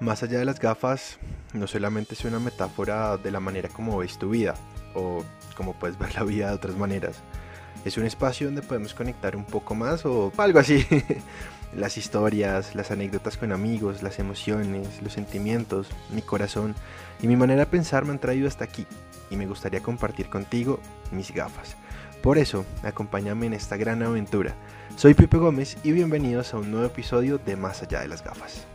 Más allá de las gafas, no solamente es una metáfora de la manera como ves tu vida, o como puedes ver la vida de otras maneras. Es un espacio donde podemos conectar un poco más o algo así. las historias, las anécdotas con amigos, las emociones, los sentimientos, mi corazón y mi manera de pensar me han traído hasta aquí y me gustaría compartir contigo mis gafas. Por eso, acompáñame en esta gran aventura. Soy Pipe Gómez y bienvenidos a un nuevo episodio de Más allá de las gafas.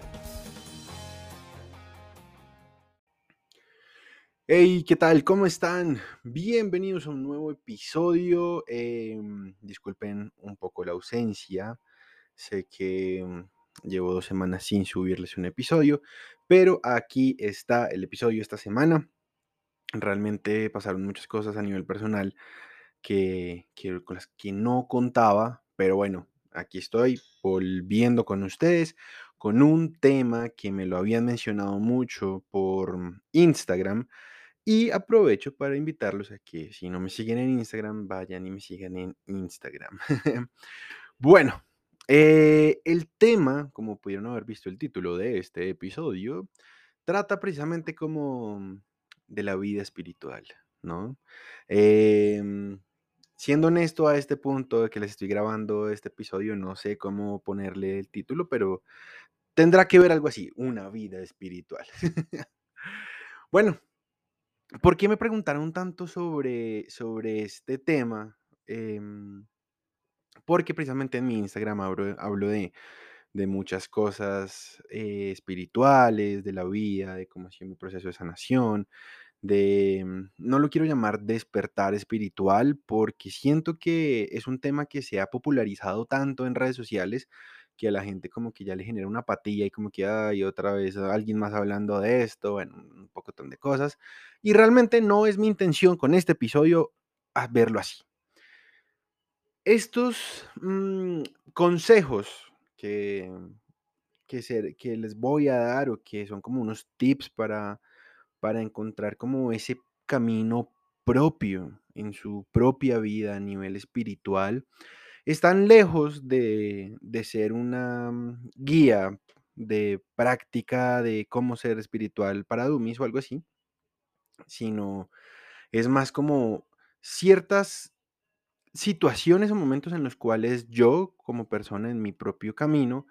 Hey, ¿qué tal? ¿Cómo están? Bienvenidos a un nuevo episodio. Em, disculpen un poco la ausencia. Sé que mm, llevo dos semanas sin subirles un episodio, pero aquí está el episodio esta semana. Realmente pasaron muchas cosas a nivel personal que, que con las que no contaba, pero bueno, aquí estoy volviendo con ustedes con un tema que me lo habían mencionado mucho por mm, Instagram y aprovecho para invitarlos a que si no me siguen en Instagram, vayan y me sigan en Instagram. bueno, eh, el tema, como pudieron haber visto el título de este episodio, trata precisamente como de la vida espiritual, ¿no? Em, siendo honesto a este punto de que les estoy grabando este episodio, no sé cómo ponerle el título, pero tendrá que ver algo así, una vida espiritual. bueno, ¿Por qué me preguntaron tanto sobre, sobre este tema? Em, porque precisamente en mi Instagram hablo, hablo de, de muchas cosas eh, espirituales, de la vida, de cómo ha sido mi proceso de sanación, de, mm, no lo quiero llamar despertar espiritual, porque siento que es un tema que se ha popularizado tanto en redes sociales que a la gente como que ya le genera una apatía y como que hay otra vez alguien más hablando de esto, bueno, un poco de cosas. Y realmente no es mi intención con este episodio verlo así. Estos mm, consejos que, que, que les voy a dar o que son como unos tips para, para encontrar como ese camino propio en su propia vida a nivel espiritual, están lejos de, ser una mm, guía de práctica de cómo ser espiritual para Dumis o algo así, sino es más como ciertas situaciones o momentos en los cuales yo, como persona en mi propio camino,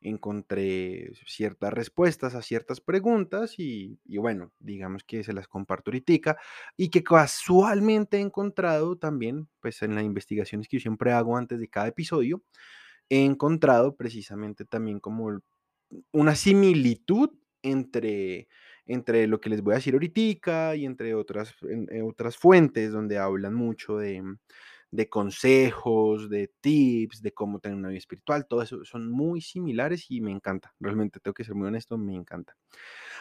encontré ciertas respuestas a ciertas preguntas y, bueno, digamos que se las comparto ahorita y que casualmente he encontrado también, pues en las investigaciones que yo siempre hago antes de cada episodio, he encontrado precisamente también como una similitud entre, entre lo que les voy a decir ahorita y entre otras, otras fuentes donde hablan mucho de de consejos, de tips, de cómo tener una vida espiritual, todo eso son muy similares y me encanta. Realmente tengo que ser muy honesto, me encanta.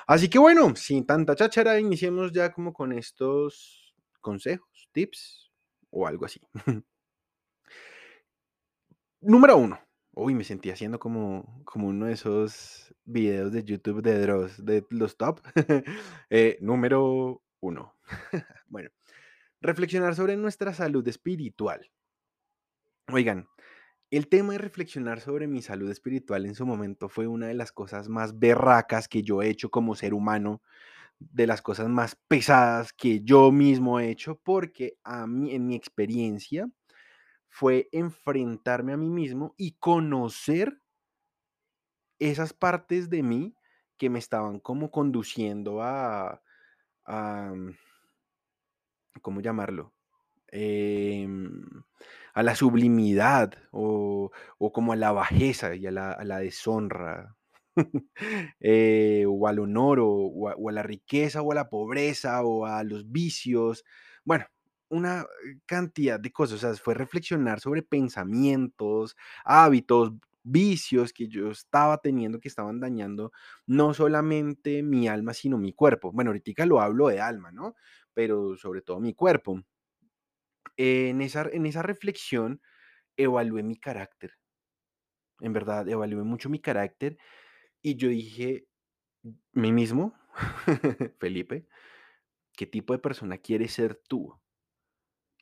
Así que bueno, sin tanta cháchara, iniciemos ya como con estos consejos, tips o algo así. Número uno. Uy, me sentí haciendo como, como uno de esos videos de YouTube de Dross, de los top. Eh, número uno. bueno, Reflexionar sobre nuestra salud espiritual. Oigan, el tema de reflexionar sobre mi salud espiritual en su momento fue una de las cosas más berracas que yo he hecho como ser humano, de las cosas más pesadas que yo mismo he hecho, porque a mí, en mi experiencia, fue enfrentarme a mí mismo y conocer esas partes de mí que me estaban como conduciendo a, a ¿cómo llamarlo? Em, a la sublimidad o, como a la bajeza y a la, deshonra, eh, o al honor o, a, la riqueza o a la pobreza o a los vicios. Bueno, una cantidad de cosas, o sea, fue reflexionar sobre pensamientos, hábitos, vicios que yo estaba teniendo que estaban dañando no solamente mi alma, sino mi cuerpo. Bueno, ahorita lo hablo de alma, ¿no? Pero sobre todo mi cuerpo. En esa, en esa reflexión evalué mi carácter. En verdad, evalué mucho mi carácter y yo dije, mí mismo, Felipe, ¿qué tipo de persona quieres ser tú?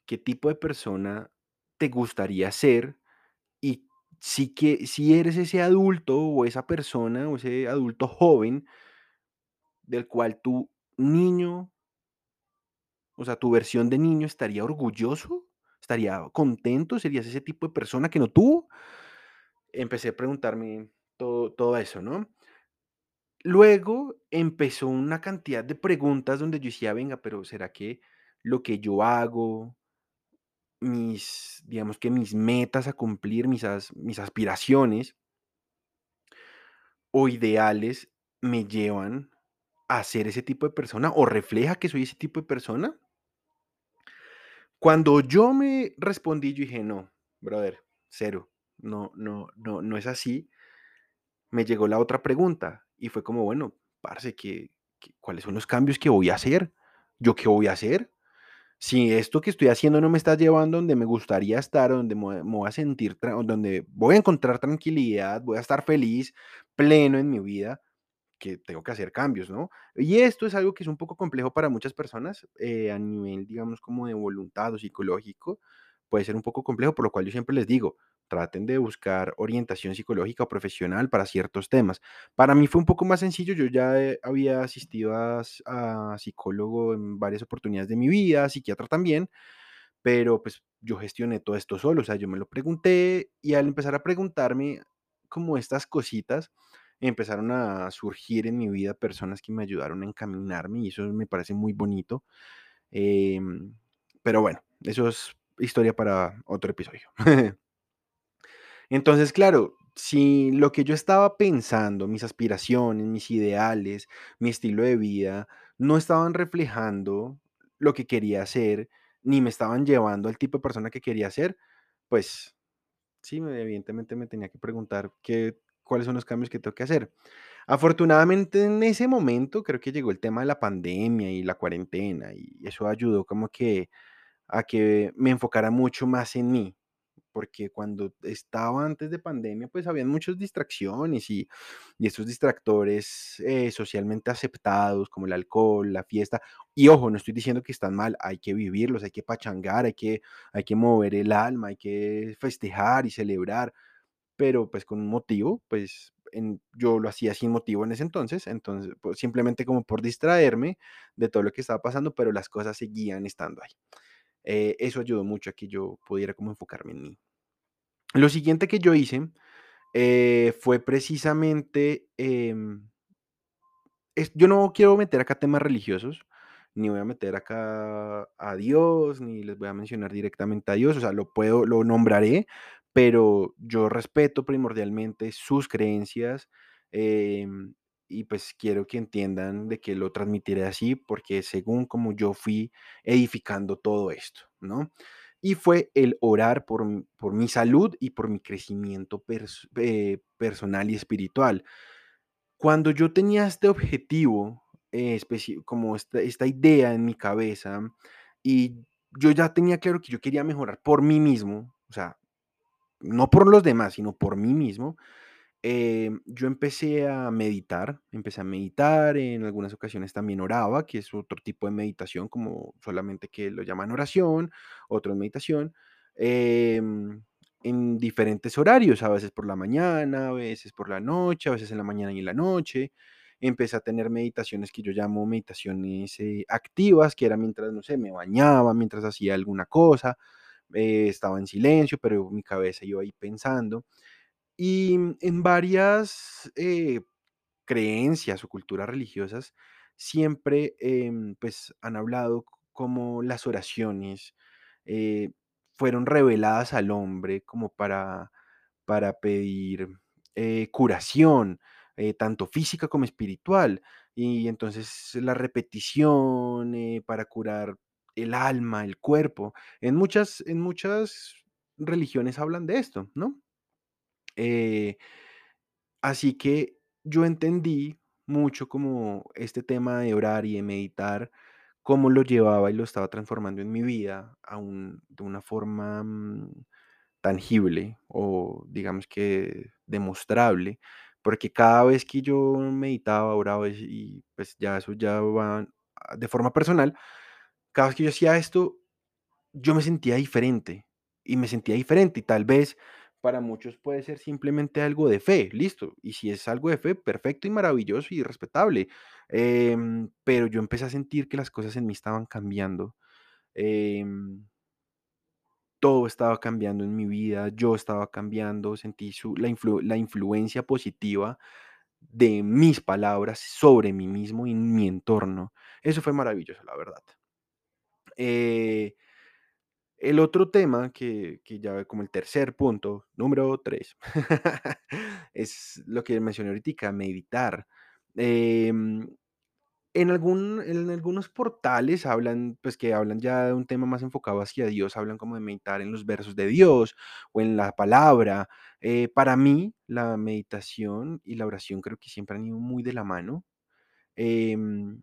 ¿Qué tipo de persona te gustaría ser? Y que, si eres ese adulto o esa persona o ese adulto joven del cual tu niño, o sea, tu versión de niño estaría orgulloso, estaría contento, serías ese tipo de persona que no tuvo. Empecé a preguntarme todo, todo eso, ¿no? Luego empezó una cantidad de preguntas donde yo decía, venga, pero ¿será que lo que yo hago, mis, digamos que mis metas a cumplir, mis, mis aspiraciones o ideales me llevan a ser ese tipo de persona o refleja que soy ese tipo de persona? Cuando yo me respondí, yo dije, no, brother, cero, no, no, no, no es así. Me llegó la otra pregunta y fue como, bueno, parce, ¿qué, qué- cuáles son los cambios que voy a hacer? ¿Yo qué voy a hacer? Si esto que estoy haciendo no me está llevando donde me gustaría estar, donde me, voy a sentir, donde voy a encontrar tranquilidad, voy a estar feliz, pleno en mi vida, que tengo que hacer cambios, ¿no? Y esto es algo que es un poco complejo para muchas personas eh, a nivel, digamos, como de voluntad o psicológico. Puede ser un poco complejo, por lo cual yo siempre les digo, traten de buscar orientación psicológica o profesional para ciertos temas. Para mí fue un poco más sencillo, yo ya eh, había asistido a, a psicólogo en varias oportunidades de mi vida, psiquiatra también, pero, pues, yo gestioné todo esto solo, o sea, yo me lo pregunté, y al empezar a preguntarme como estas cositas, empezaron a surgir en mi vida personas que me ayudaron a encaminarme, y eso me parece muy bonito. Em, pero bueno, eso es historia para otro episodio. Entonces, claro, si lo que yo estaba pensando, mis aspiraciones, mis ideales, mi estilo de vida, no estaban reflejando lo que quería hacer, ni me estaban llevando al tipo de persona que quería ser, pues sí, me- evidentemente me tenía que preguntar qué, cuáles son los cambios que tengo que hacer. Afortunadamente en ese momento creo que llegó el tema de la pandemia y la cuarentena y eso ayudó como que a que me enfocara mucho más en mí, porque cuando estaba antes de pandemia, pues habían muchas distracciones y, y estos distractores eh, socialmente aceptados, como el alcohol, la fiesta. Y ojo, no estoy diciendo que están mal, hay que vivirlos, hay que pachangar, hay que, hay que mover el alma, hay que festejar y celebrar, pero pues con un motivo, pues en- yo lo hacía sin motivo en ese entonces, entonces pues, simplemente como por distraerme de todo lo que estaba pasando, pero las cosas seguían estando ahí. Eh, eso ayudó mucho a que yo pudiera como enfocarme en mí. Lo siguiente que yo hice, eh, fue precisamente, em, es yo no quiero meter acá temas religiosos, ni voy a meter acá a Dios, ni les voy a mencionar directamente a Dios, o sea, lo puedo lo nombraré, pero yo respeto primordialmente sus creencias, em, y pues quiero que entiendan de que lo transmitiré así, porque según como yo fui edificando todo esto, ¿no? Y fue el orar por por mi salud y por mi crecimiento pers eh, personal y espiritual. Cuando yo tenía este objetivo, eh, como esta esta idea en mi cabeza, y yo ya tenía claro que yo quería mejorar por mí mismo, o sea, no por los demás, sino por mí mismo, Em, yo empecé a meditar, empecé a meditar, en algunas ocasiones también oraba, que es otro tipo de meditación, como solamente que lo llaman oración, otro es meditación, em, en diferentes horarios, a veces por la mañana, a veces por la noche, a veces en la mañana y en la noche. Empecé a tener meditaciones que yo llamo meditaciones eh, activas, que era mientras, no sé, me bañaba, mientras hacía alguna cosa, eh, estaba en silencio, pero mi cabeza iba ahí pensando. Y mm, en varias eh, creencias o culturas religiosas siempre em, pues han hablado como las oraciones eh, fueron reveladas al hombre como para, para pedir curación, tanto física como espiritual. Y entonces la repetición para curar el alma, el cuerpo. En muchas, en muchas religiones hablan de esto, ¿no? Eh, Así que yo entendí mucho como este tema de orar y de meditar, cómo lo llevaba y lo estaba transformando en mi vida a de una forma mm, tangible o digamos que demostrable, porque cada vez que yo meditaba, oraba y y, pues ya eso ya va ah, de forma personal, cada vez que yo hacía esto, yo me sentía diferente y me sentía diferente y tal vez para muchos puede ser simplemente algo de fe, listo. Y si es algo de fe, perfecto y maravilloso y respetable. Em, pero yo empecé a sentir que las cosas en mí estaban cambiando. Em, todo estaba cambiando en mi vida, yo estaba cambiando, sentí su, la, la influencia positiva de mis palabras sobre mí mismo y mi entorno. Eso fue maravilloso, la verdad. Eh, el otro tema que, que ya como el tercer punto, número tres, es lo que mencioné ahorita, meditar. Em, en, algún, en algunos portales hablan, pues que hablan ya de un tema más enfocado hacia Dios, hablan como de meditar en los versos de Dios o en la palabra. Eh, para mí, la meditación y la oración creo que siempre han ido muy de la mano. Em,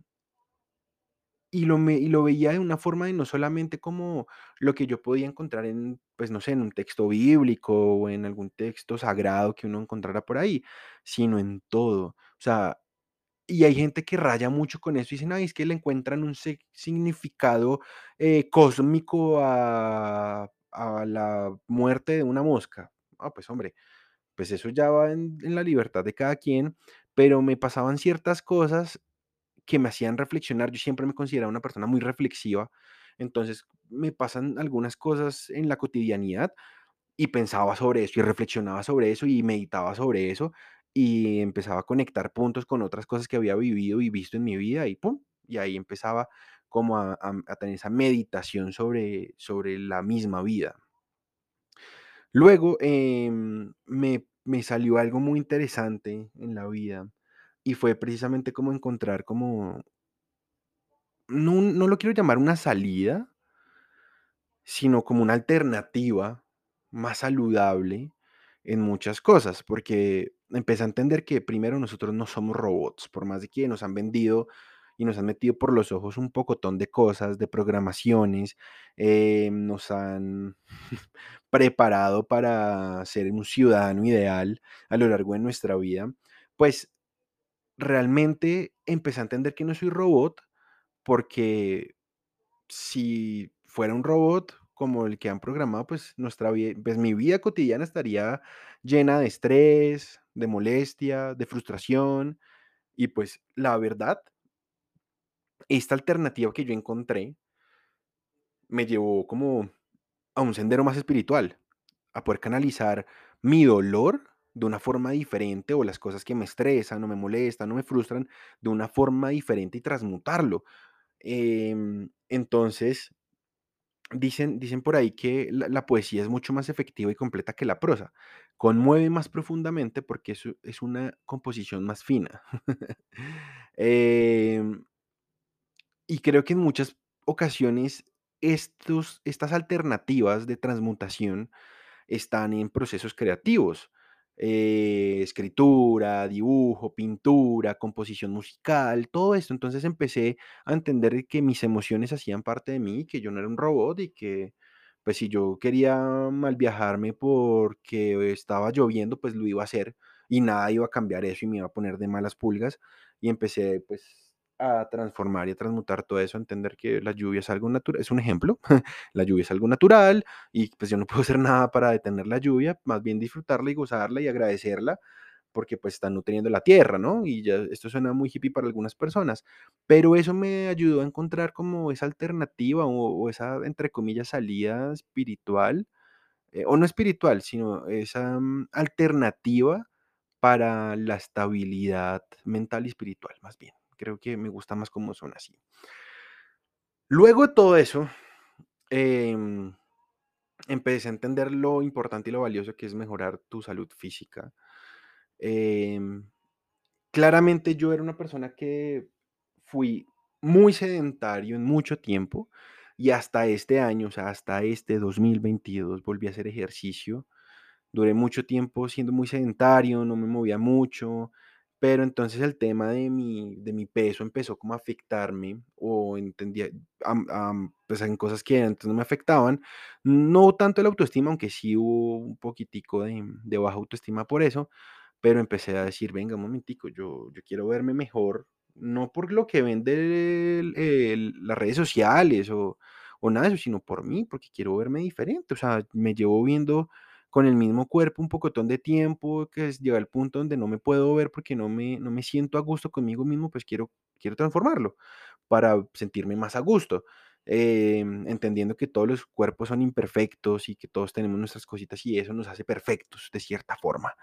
y lo, me- y lo veía de una forma de no solamente como lo que yo podía encontrar en, pues no sé, en un texto bíblico o en algún texto sagrado que uno encontrara por ahí, sino en todo. O sea, y hay gente que raya mucho con eso y dicen, ay, es que le encuentran un significado eh, cósmico a, a la muerte de una mosca. Ah, pues hombre, pues eso ya va en la libertad de cada quien, pero me pasaban ciertas cosas que me hacían reflexionar. Yo siempre me consideraba una persona muy reflexiva, entonces me pasan algunas cosas en la cotidianidad y pensaba sobre eso y reflexionaba sobre eso y meditaba sobre eso y empezaba a conectar puntos con otras cosas que había vivido y visto en mi vida y pum, y ahí empezaba como a, tener esa meditación sobre, sobre la misma vida. Luego em, me, me salió algo muy interesante en la vida y fue precisamente como encontrar como, no, no lo quiero llamar una salida, sino como una alternativa más saludable en muchas cosas, porque empecé a entender que primero nosotros no somos robots, por más de que nos han vendido y nos han metido por los ojos un pocotón de cosas, de programaciones, eh, nos han preparado para ser un ciudadano ideal a lo largo de nuestra vida, pues realmente empecé a entender que no soy robot porque si fuera un robot como el que han programado, pues nuestra pues mi vida cotidiana estaría llena de estrés, de molestia, de frustración. Y pues la verdad, esta alternativa que yo encontré me llevó como a un sendero más espiritual, a poder canalizar mi dolor de una forma diferente o las cosas que me estresan o me molestan o me frustran de una forma diferente y transmutarlo. Em, entonces, Dicen, dicen por ahí que la, poesía es mucho más efectiva y completa que la prosa. Conmueve más profundamente porque es, es una composición más fina. Em, y creo que en muchas ocasiones estos, estas alternativas de transmutación están en procesos creativos. Eh, escritura, dibujo, pintura, composición musical, todo esto. Entonces empecé a entender que mis emociones hacían parte de mí, que yo no era un robot y que pues si yo quería mal viajarme porque estaba lloviendo, pues lo iba a hacer y nada iba a cambiar eso y me iba a poner de malas pulgas y empecé pues a transformar y a transmutar todo eso, a entender que la lluvia es algo natural, es un ejemplo, la lluvia es algo natural, y pues yo no puedo hacer nada para detener la lluvia, más bien disfrutarla y gozarla y agradecerla porque pues están nutriendo la tierra, ¿no? Y ya esto suena muy hippie para algunas personas, pero eso me ayudó a encontrar como esa alternativa o, esa, entre comillas, salida espiritual, eh, o no espiritual, sino esa mm, alternativa para la estabilidad mental y espiritual, más bien. Creo que me gusta más cómo son así. Luego de todo eso, em, empecé a entender lo importante y lo valioso que es mejorar tu salud física. Em, claramente yo era una persona que fui muy sedentario en mucho tiempo y hasta este año, o sea, hasta este 2022 volví a hacer ejercicio. Duré mucho tiempo siendo muy sedentario, no me movía mucho, pero entonces el tema de mi, de mi peso empezó como a afectarme o entendía, am- am, pues en cosas que antes no me afectaban, no tanto la autoestima, aunque sí hubo un poquitico de, de baja autoestima por eso, pero empecé a decir, venga, un momentico, yo, yo quiero verme mejor, no por lo que vende el- el- las redes sociales o, o nada de eso, sino por mí, porque quiero verme diferente, o sea, me llevo viendo con el mismo cuerpo un pocotón de tiempo, que es, llega al punto donde no me puedo ver porque no me, no me siento a gusto conmigo mismo, pues quiero, quiero transformarlo para sentirme más a gusto. Em, entendiendo que todos los cuerpos son imperfectos y que todos tenemos nuestras cositas y eso nos hace perfectos de cierta forma.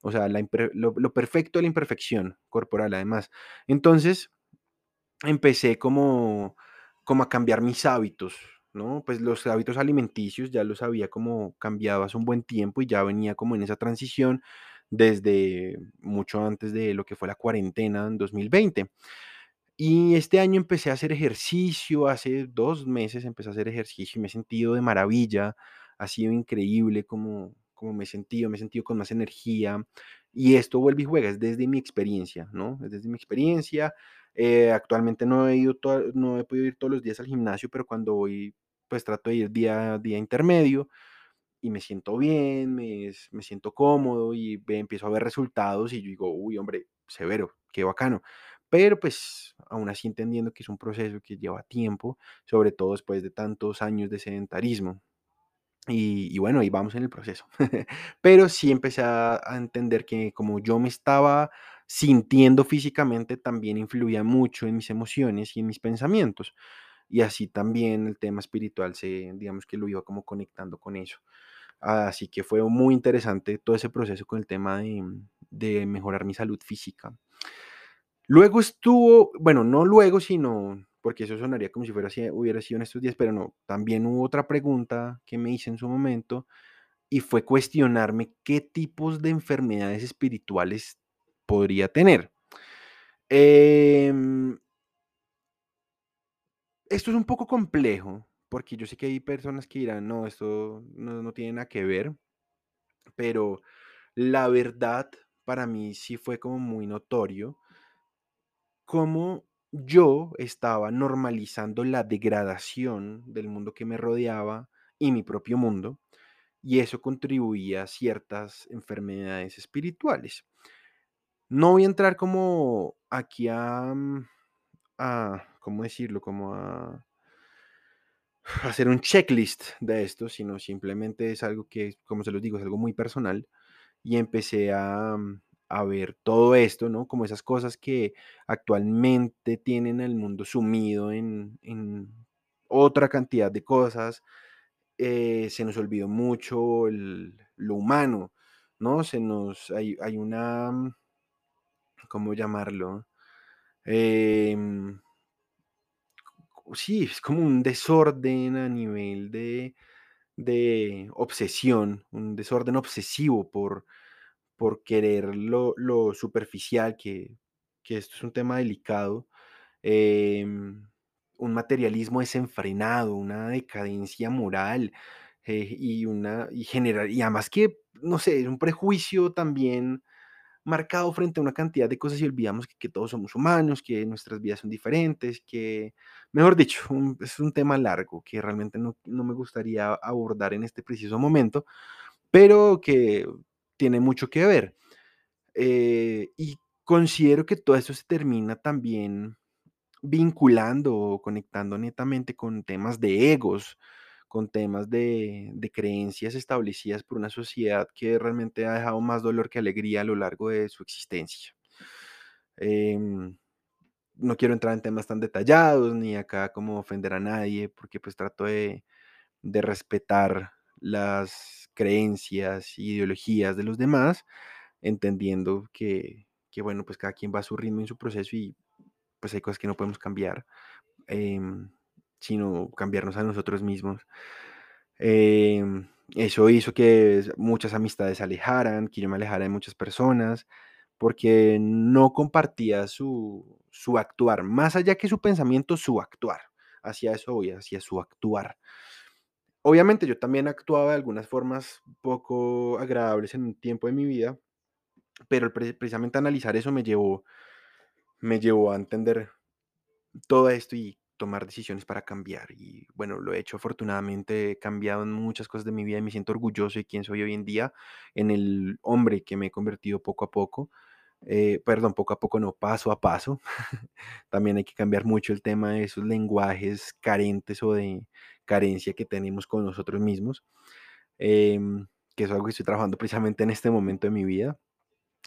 O sea, la lo, perfecto de la imperfección corporal, además. Entonces, empecé como, como a cambiar mis hábitos, ¿no? Pues los hábitos alimenticios ya los había como cambiado hace un buen tiempo y ya venía como en esa transición desde mucho antes de lo que fue la cuarentena en 2020. Y este año empecé a hacer ejercicio, hace dos meses empecé a hacer ejercicio y me he sentido de maravilla, ha sido increíble como, como me he sentido, me he sentido con más energía. Y esto vuelve y juega, es desde mi experiencia, ¿no? Es desde mi experiencia. Eh, actualmente no he, ido no he podido ir todos los días al gimnasio, pero cuando voy, pues trato de ir día a día intermedio y me siento bien, me, me siento cómodo y empiezo a ver resultados y yo digo, uy, hombre, severo, qué bacano pero pues aún así entendiendo que es un proceso que lleva tiempo, sobre todo después de tantos años de sedentarismo. Y, bueno, ahí vamos en el proceso. pero sí empecé a, entender que como yo me estaba sintiendo físicamente, también influía mucho en mis emociones y en mis pensamientos. Y así también el tema espiritual se, digamos que lo iba como conectando con eso. Así que fue muy interesante todo ese proceso con el tema de, de mejorar mi salud física. Luego estuvo, bueno, no luego, sino, porque eso sonaría como si fuera así, hubiera sido en estos días, pero no, también hubo otra pregunta que me hice en su momento y fue cuestionarme qué tipos de enfermedades espirituales podría tener. Em, esto es un poco complejo, porque yo sé que hay personas que dirán, no, esto no, no tiene nada que ver, pero la verdad para mí sí fue como muy notorio cómo yo estaba normalizando la degradación del mundo que me rodeaba y mi propio mundo, y eso contribuía a ciertas enfermedades espirituales. No voy a entrar como aquí a, mm, a ¿cómo decirlo? Como a hacer un checklist de esto, sino simplemente es algo que, como se los digo, es algo muy personal y empecé a, mm, a ver todo esto, ¿no? Como esas cosas que actualmente tienen al mundo sumido en, otra cantidad de cosas. Eh, se nos olvidó mucho lo humano, ¿no? Se nos, hay, hay una, mm, ¿cómo llamarlo? Em, sí, es como un desorden a nivel de, de obsesión, un desorden obsesivo por, por querer lo, superficial, que, esto es un tema delicado, em, un materialismo desenfrenado, una decadencia moral eh, y una y y además que, no sé, un prejuicio también marcado frente a una cantidad de cosas y olvidamos que, todos somos humanos, que nuestras vidas son diferentes, que, mejor dicho, es un tema largo que realmente no, no me gustaría abordar en este preciso momento, pero que tiene mucho que ver. Eh, y considero que todo esto se termina también vinculando o conectando netamente con temas de egos, con temas de, creencias establecidas por una sociedad que realmente ha dejado más dolor que alegría a lo largo de su existencia. Em, no quiero entrar en temas tan detallados ni acá como ofender a nadie, porque pues trato de, de respetar las creencias, ideologías de los demás, entendiendo que, bueno, pues cada quien va a su ritmo en su proceso y pues hay cosas que no podemos cambiar, em, sino cambiarnos a nosotros mismos. Em, eso hizo que muchas amistades se alejaran, que yo me alejara de muchas personas, porque no compartía su, su actuar, más allá que su pensamiento, su actuar. Hacia eso voy, hacia su actuar. Obviamente yo también actuaba de algunas formas poco agradables en un tiempo de mi vida, pero precisamente analizar eso me llevó, me llevó a entender todo esto y tomar decisiones para cambiar. Y bueno, lo he hecho afortunadamente, he cambiado en muchas cosas de mi vida y me siento orgulloso de quién soy hoy en día, en el hombre que me he convertido poco a poco. Eh, perdón, poco a poco, no, paso a paso. También hay que cambiar mucho el tema de esos lenguajes carentes o de carencia que tenemos con nosotros mismos. Em, que es algo que estoy trabajando precisamente en este momento de mi vida.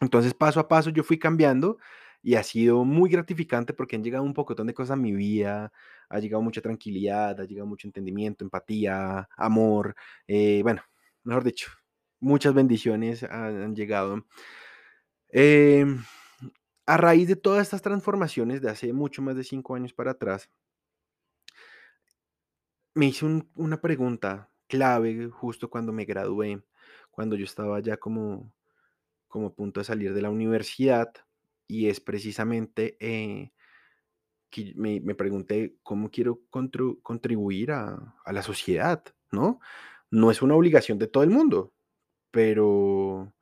Entonces, paso a paso yo fui cambiando y ha sido muy gratificante porque han llegado un pocotón de cosas a mi vida, ha llegado mucha tranquilidad, ha llegado mucho entendimiento, empatía, amor, eh, bueno, mejor dicho, muchas bendiciones han, llegado. Em, a raíz de todas estas transformaciones de hace mucho más de cinco años para atrás, me hice un- una pregunta clave justo cuando me gradué, cuando yo estaba ya como, como a punto de salir de la universidad, y es precisamente eh, que me, me pregunté cómo quiero contribuir a, a la sociedad, ¿no? No es una obligación de todo el mundo, pero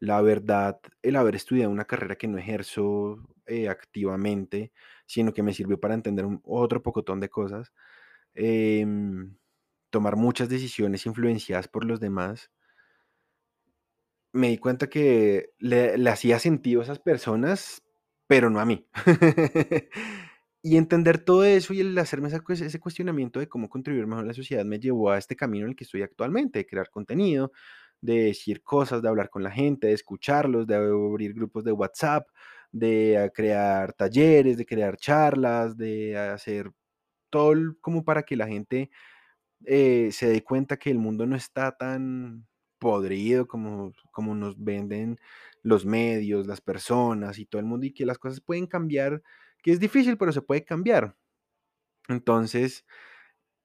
la verdad, el haber estudiado una carrera que no ejerzo eh, activamente, sino que me sirvió para entender otro pocotón de cosas, em, tomar muchas decisiones influenciadas por los demás, me di cuenta que le, hacía sentido a esas personas, pero no a mí. y entender todo eso y el hacerme ese cuestionamiento de cómo contribuir mejor a la sociedad me llevó a este camino en el que estoy actualmente, de crear contenido, de decir cosas, de hablar con la gente, de escucharlos, de abrir grupos de WhatsApp, de ah, crear talleres, de crear charlas, de hacer todo como para que la gente eh, se dé cuenta que el mundo no está tan podrido como, como nos venden los medios, las personas y todo el mundo, y que las cosas pueden cambiar, que es difícil, pero se puede cambiar. Entonces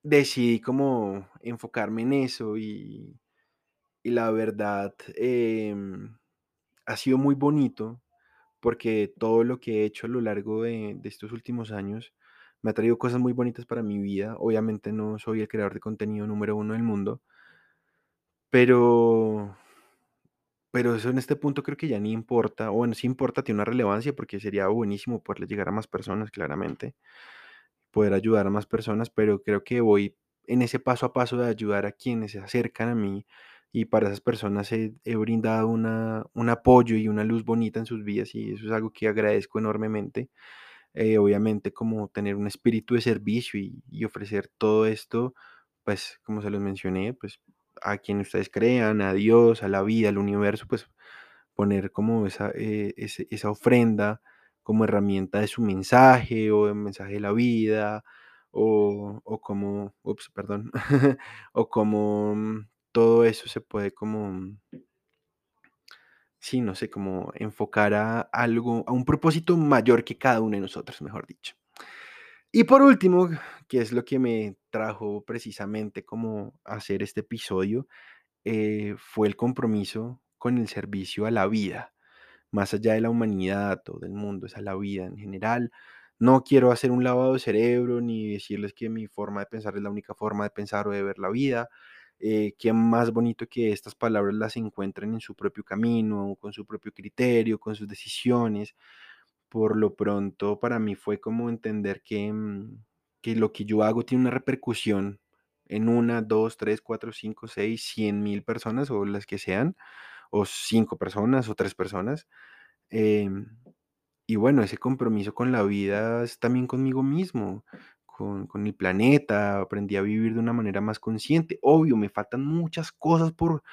decidí como enfocarme en eso y, y la verdad em, ha sido muy bonito porque todo lo que he hecho a lo largo de, de estos últimos años me ha traído cosas muy bonitas para mi vida. Obviamente no soy el creador de contenido número uno del mundo, pero, pero eso en este punto creo que ya ni importa. O bueno, sí importa, tiene una relevancia porque sería buenísimo poderle llegar a más personas, claramente, poder ayudar a más personas, pero creo que voy en ese paso a paso de ayudar a quienes se acercan a mí y para esas personas he, he brindado una, un apoyo y una luz bonita en sus vidas y eso es algo que agradezco enormemente. Eh, obviamente como tener un espíritu de servicio y, y ofrecer todo esto, pues como se los mencioné, pues a quien ustedes crean, a Dios, a la vida, al universo, pues poner como esa, eh, esa ofrenda como herramienta de su mensaje o el mensaje de la vida o, o como, ups, perdón, o como mm, todo eso se puede como, mm, sí, no sé, como enfocar a algo, a un propósito mayor que cada uno de nosotros, mejor dicho. Y por último, que es lo que me trajo precisamente como hacer este episodio, eh, fue el compromiso con el servicio a la vida, más allá de la humanidad o del mundo, es a la vida en general. No quiero hacer un lavado de cerebro ni decirles que mi forma de pensar es la única forma de pensar o de ver la vida. Eh, más bonito que estas palabras las encuentren en su propio camino, con su propio criterio, con sus decisiones por lo pronto, para mí fue como entender que, mm, que lo que yo hago tiene una repercusión en una, dos, tres, cuatro, cinco, seis, cien mil personas o las que sean, o cinco personas o tres personas. em, y bueno, ese compromiso con la vida es también conmigo mismo, con, con el planeta. Aprendí a vivir de una manera más consciente. Obvio, me faltan muchas cosas por,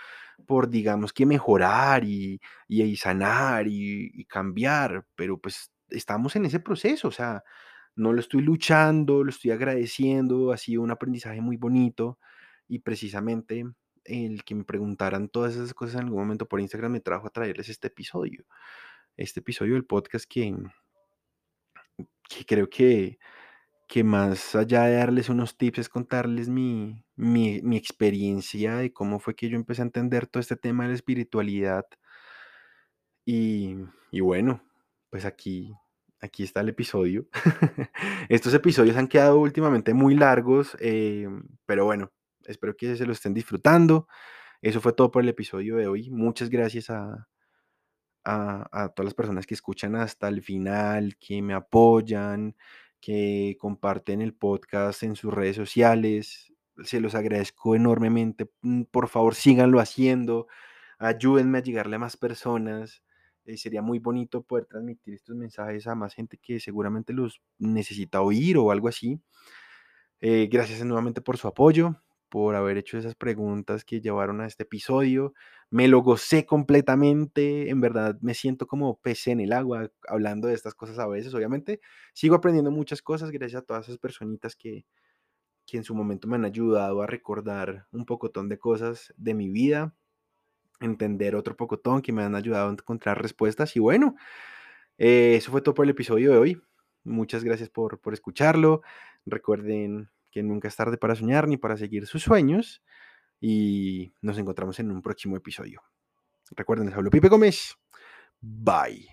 por digamos que mejorar y, y, y sanar y, y cambiar, pero pues estamos en ese proceso, o sea, no lo estoy luchando, lo estoy agradeciendo, ha sido un aprendizaje muy bonito y precisamente el que me preguntaran todas esas cosas en algún momento por Instagram me trajo a traerles este episodio, este episodio del podcast que, que creo que, que más allá de darles unos tips es contarles mi, mi, mi experiencia de cómo fue que yo empecé a entender todo este tema de la espiritualidad y, y bueno, pues aquí, aquí está el episodio. Estos episodios han quedado últimamente muy largos, eh, pero bueno, espero que se lo estén disfrutando. Eso fue todo por el episodio de hoy. Muchas gracias a, a, a todas las personas que escuchan hasta el final, que me apoyan, que comparten el podcast en sus redes sociales. Se los agradezco enormemente. Mm, Por favor, síganlo haciendo. Ayúdenme a llegarle a más personas. Eh, sería muy bonito poder transmitir estos mensajes a más gente que seguramente los necesita oír o algo así. Eh, gracias nuevamente por su apoyo. Por haber hecho esas preguntas que llevaron a este episodio. Me lo gocé completamente, en verdad me siento como pez en el agua hablando de estas cosas a veces, obviamente. Sigo aprendiendo muchas cosas gracias a todas esas personitas que, que en su momento me han ayudado a recordar un pocotón de cosas de mi vida, entender otro pocotón, que me han ayudado a encontrar respuestas. Y bueno, eh, eso fue todo por el episodio de hoy. Muchas gracias por, por escucharlo. Recuerden que nunca es tarde para soñar ni para seguir sus sueños. Y nos encontramos en un próximo episodio. Recuerden, les hablo Pipe Gómez. Bye.